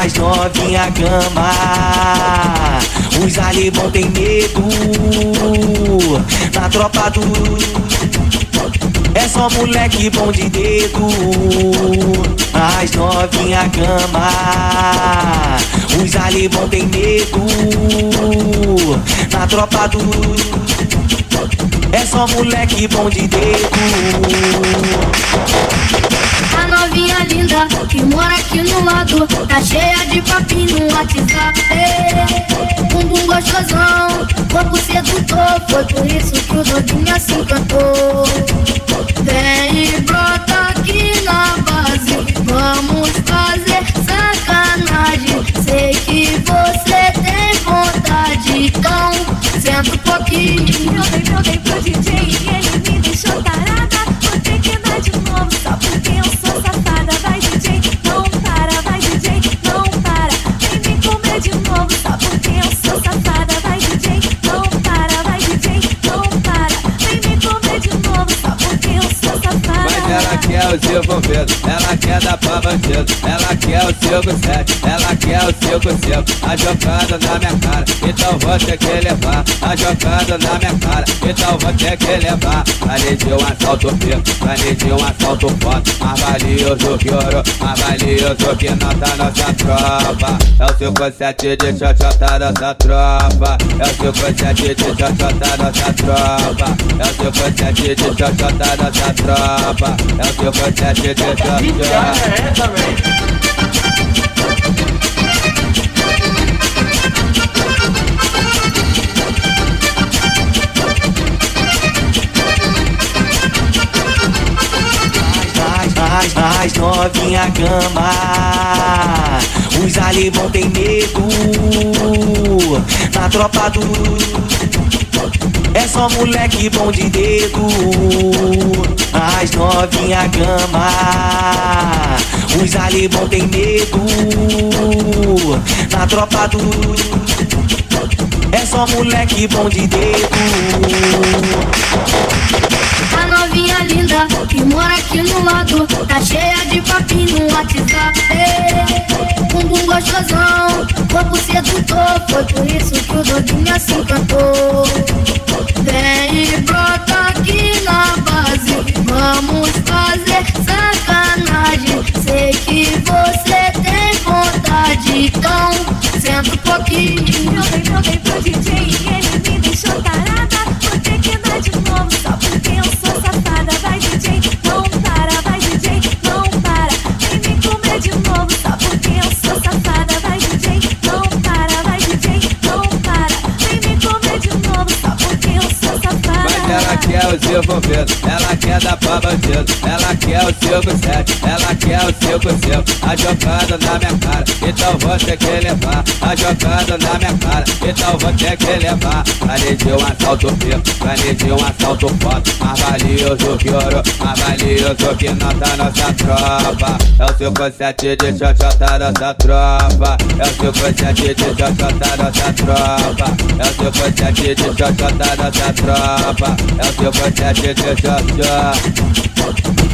as novinha cama. Os alemão tem medo na tropa do. É só moleque bom de dedo. As novinha cama. Os alemão tem medo na tropa do. É só moleque bom de dedo. Aqui no lado Tá cheia de papinho no WhatsApp. Bumbum gostosão, corpo sedutor Foi por isso que o Dodinha se encantou. Vem e brota aqui na base Vamos fazer sacanagem. Sei que você tem vontade Então senta um pouquinho. Eu dei, eu dei pro DJ e ele me quer o seu ela quer dar pra bandido, ela quer o seu sete, ela quer o seu céu, a jogada na minha cara, então vou ter que levar, a jogada na minha cara, então vou ter que levar, de um assalto preto, vale de um assalto forte, mais valioso que ouro, mais valioso que nota nossa tropa, é o seu sete de xoxota nossa tropa, é o seu sete de xoxota nossa tropa, é o seu sete de xoxota nossa tropa, é o de xoxota. As, as, as novinha cama. Os alemão tem medo na tropa do. É só moleque bom de dedo. As novinha cama. Os alemão tem medo na tropa do. É só moleque bom de dedo. A novinha linda que mora aqui no lado Tá cheia de papinho no WhatsApp Bumbum gostosão, corpo sedutor Foi por isso que o Dodinha se encantou. Vem brota aqui na base Vamos fazer sacanagem. Sei que você tem vontade Então senta um pouquinho. Eu dei, eu dei pro DJ o seu ela quer dar pra bandido, ela quer o seu sete, ela quer o seu céu, a jogada na minha cara, então vou ter que levar, a jogada na minha cara, então vou ter que levar, vale de um assalto preto, vale de um assalto forte, mais valioso que ouro, mais valioso que nota nossa tropa, é o seu sete de xoxota nossa tropa, é o seu sete de xoxota nossa tropa, é o seu sete de xoxota nossa tropa, é o seu sete de xoxota.